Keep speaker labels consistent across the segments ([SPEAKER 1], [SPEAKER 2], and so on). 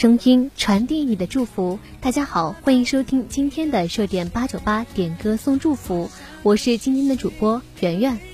[SPEAKER 1] 声音，传递你的祝福。大家好，欢迎收听今天的热点八九八点歌送祝福，我是今天的主播圆圆。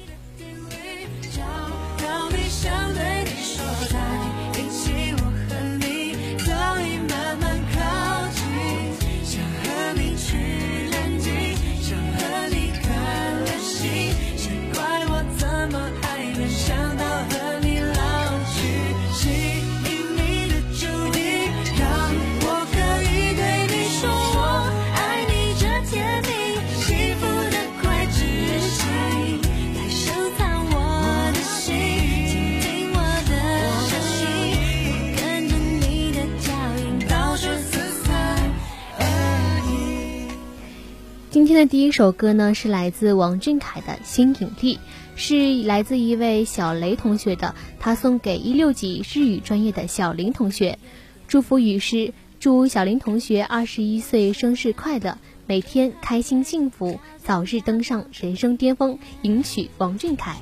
[SPEAKER 1] 天的第一首歌呢，是来自王俊凯的《新引力》，是来自一位小雷同学的，他送给一六级日语专业的小林同学，祝福语是：祝小林同学二十一岁生日快乐，每天开心幸福，早日登上人生巅峰，迎娶王俊凯。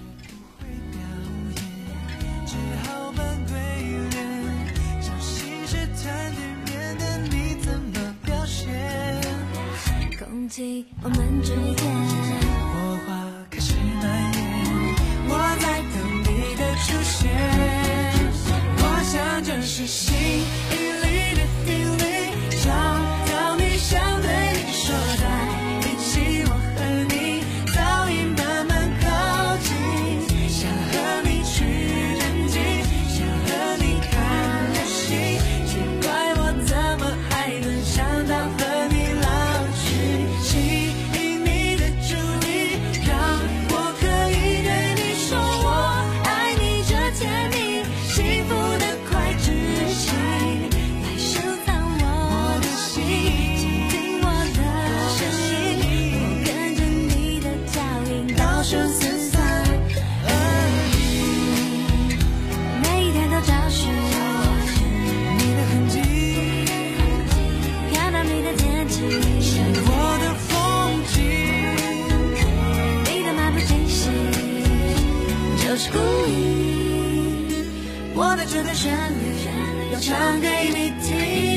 [SPEAKER 2] 我们之间，火花开始蔓延，我在等你的出现，我想这是心引力的我的这段旋律要唱给你听。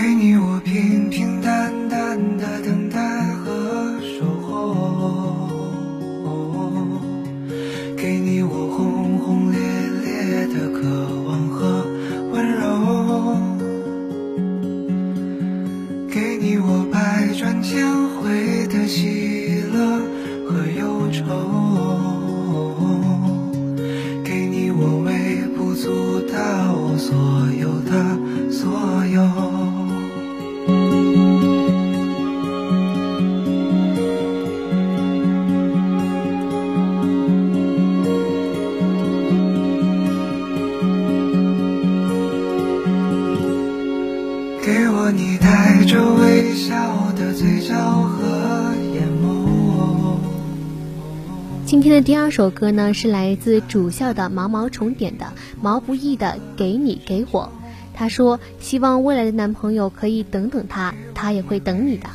[SPEAKER 2] 给你我平平淡淡的等待和守候。给我你带着微笑的嘴角和眼眸
[SPEAKER 1] 今天的第二首歌呢，是来自主校的毛毛虫点的毛不易的《给你给我》。他说：“希望未来的男朋友可以等等他，他也会等你的。”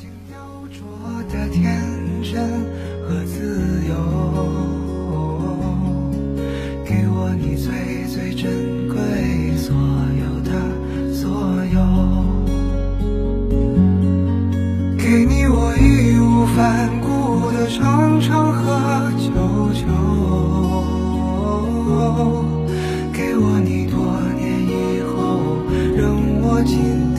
[SPEAKER 3] 反顾的长长和久久，给我你多年以后让我紧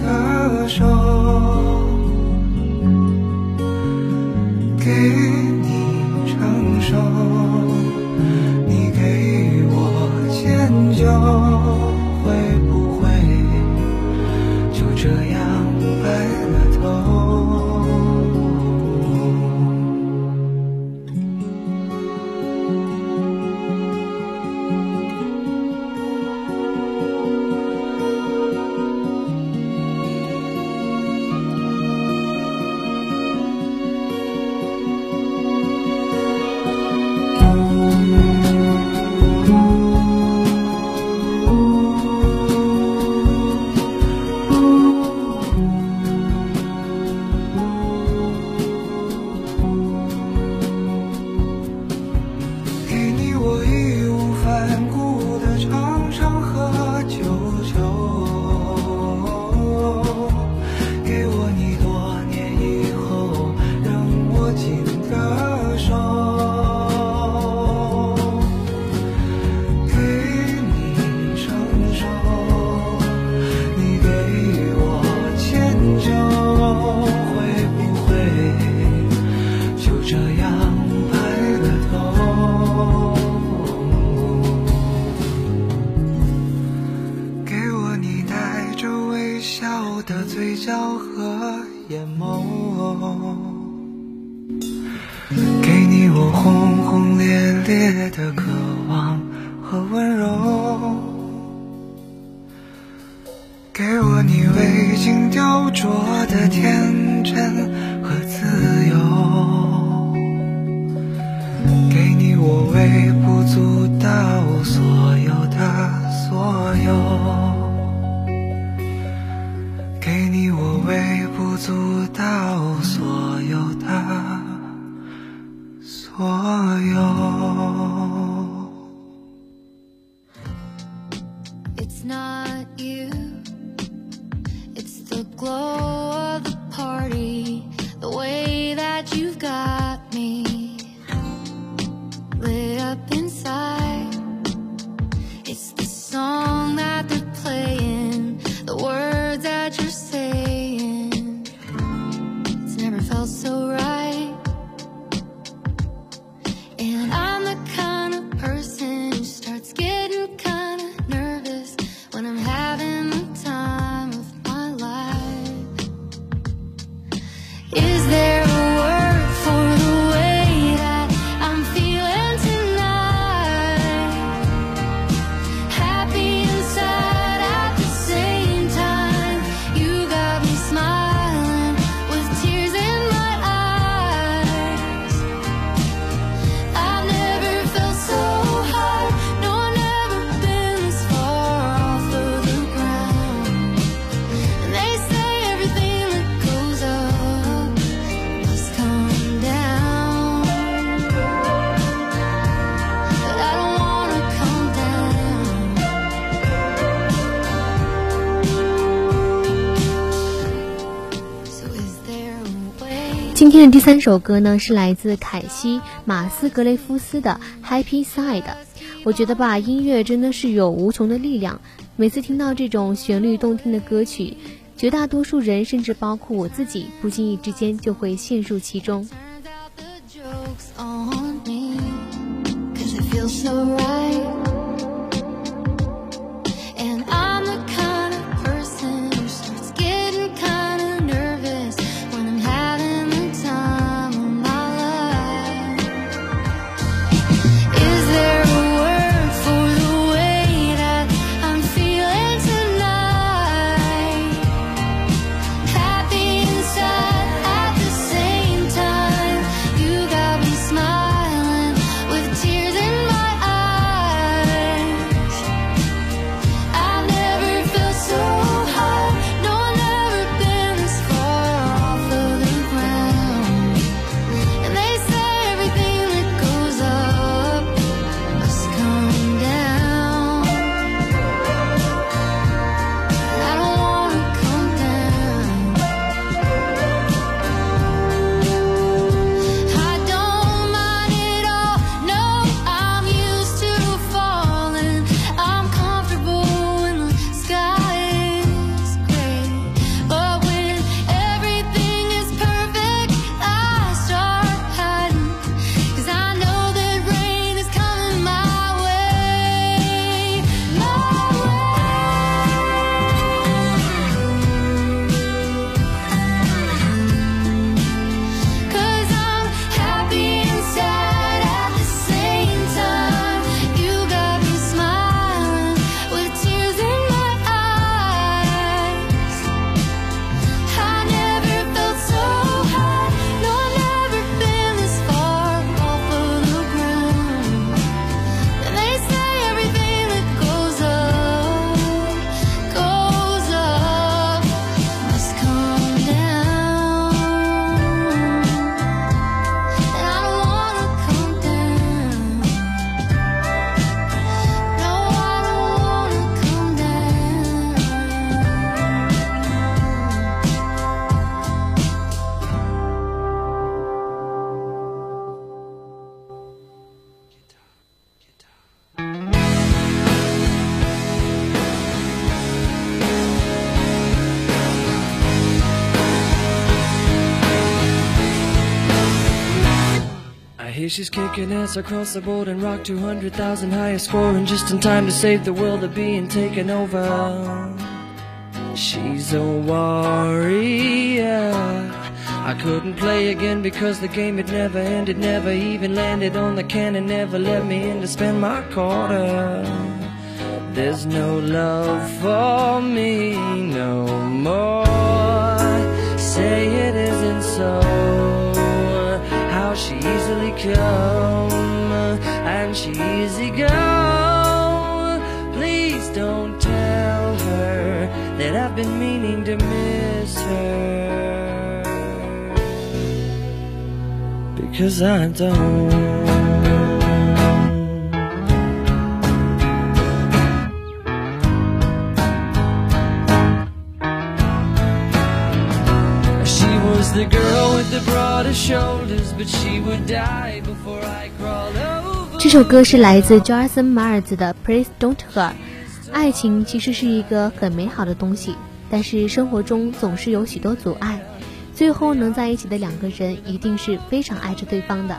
[SPEAKER 3] 笑的嘴角和眼眸，给你我轰轰烈烈的渴望和温柔，给我你未经雕琢的天真和自由。给你我微
[SPEAKER 4] not you, it's the glow
[SPEAKER 1] 天的第三首歌呢，是来自凯西·马斯格雷夫斯的《Happy Side》。我觉得吧，音乐真的是有无穷的力量。每次听到这种旋律动听的歌曲，绝大多数人，甚至包括我自己，不经意之间就会陷入其中。
[SPEAKER 5] She's kicking ass across the board and rock 200,000 highest scoring just in time to save the world of being taken over. She's a warrior. I couldn't play again because the game had never ended, never even landed on the cannon, never let me in to spend my quarter. There's no love for me no more. Come and she easy go. Please don't tell her that I've been meaning to miss her. Because I don't. She was the girl with the broadest shoulders, but she would die
[SPEAKER 1] 这首歌是来自 Jason Mars 的《Please Don't Hurt》。爱情其实是一个很美好的东西，但是生活中总是有许多阻碍。最后能在一起的两个人，一定是非常爱着对方的。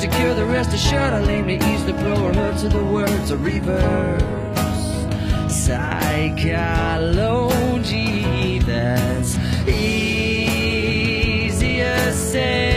[SPEAKER 5] To cure the rest assured I'll aim to ease the blow or hurt to the words. Or reverse Psychology that's easier said,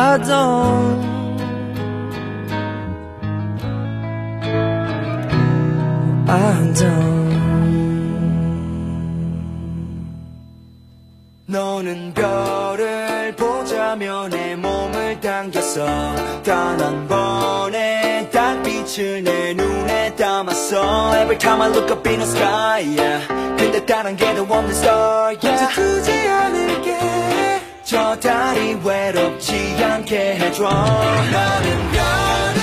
[SPEAKER 5] I don't. I don't.
[SPEAKER 6] 너는 별을 보자며 내 몸을 당겼어 단 한 번의 달빛을 내 눈에 담았어 Every time I look up in the sky yeah. 근데 다른 게도 없는 star yeah. 서두지 않을게 저 달이 외롭지 않게 해줘. 너는 별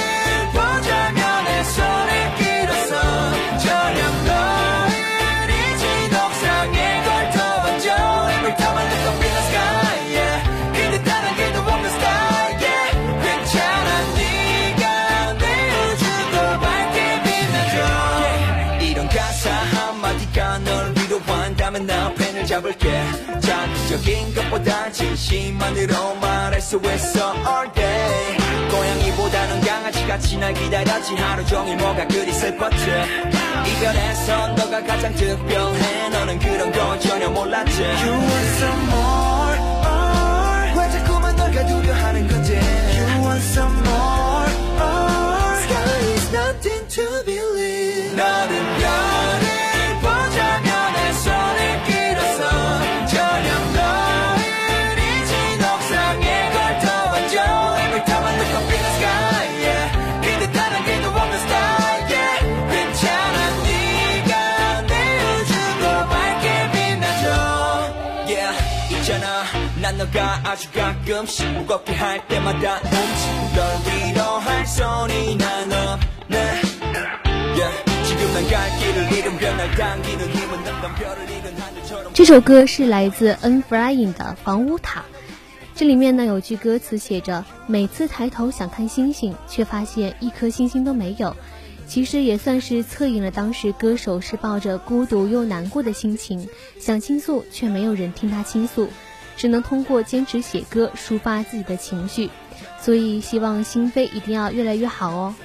[SPEAKER 6] 잡을게. 자극적인 것보다 진심만으로 말할 수 있어. All day. 고양이보다는 강아지같이 날 기다렸지. 하루 종일 뭐가 그리 슬펐지? 이별에선 너가 가장 특별해. 너는 그런 건 전혀 몰랐지. You want some more? More 왜 자꾸만 널 가두려하는 건지. You want some more? More Sky is nothing to believe. 너는 가끔씩 무겁게 할 때마다 움직 널 위로할 손이 난너 네. yeah. 지금 난 갈 길을 잃으면 날 당기는 힘은 넌 별을 잃은 하늘처럼
[SPEAKER 1] 这首歌是来自 N Flying 的《房屋塔》，这里面呢有句歌词写着：“每次抬头想看星星，却发现一颗星星都没有。”其实也算是侧映了当时歌手是抱着孤独又难过的心情，想倾诉却没有人听他倾诉， 只能通过坚持写歌抒发自己的情绪。所以希望心扉一定要越来越好哦。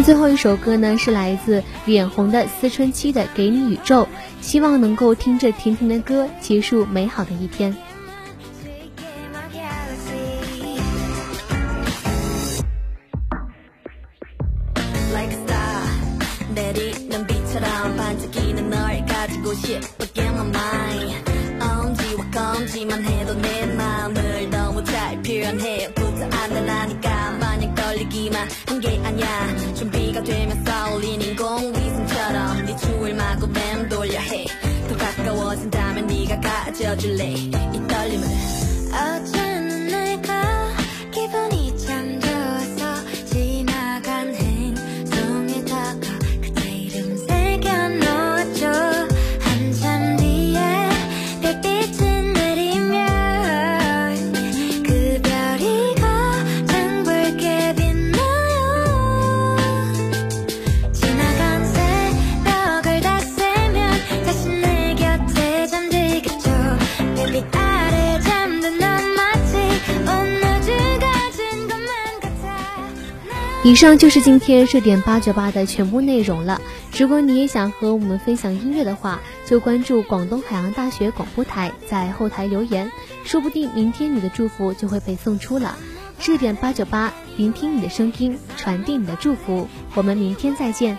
[SPEAKER 1] 今天的最后一首歌呢，是来自脸红的思春期的《给你宇宙》，希望能够听着甜甜的歌，结束美好的一天。
[SPEAKER 4] Gigantic my galaxy.
[SPEAKER 7] like a star 내리는 빛처럼 반짝이는 널 가지고 싶어 get my mind 엄지와 검지만 해도 내 마음을 너무 잘 표현해 부자안을 하니까 마냥 떨리기만 한 게 아니야. 준비가 되면 쏠리는 공위성처럼 네 추울 마구 맴돌려 해 더 가까워진다면 네가 가져줄래? 이 떨림을.
[SPEAKER 4] 어제
[SPEAKER 1] 以上就是今天热点八九八的全部内容了。如果你也想和我们分享音乐的话，就关注广东海洋大学广播台，在后台留言，说不定明天你的祝福就会被送出了。热点八九八，聆听你的声音，传递你的祝福。我们明天再见。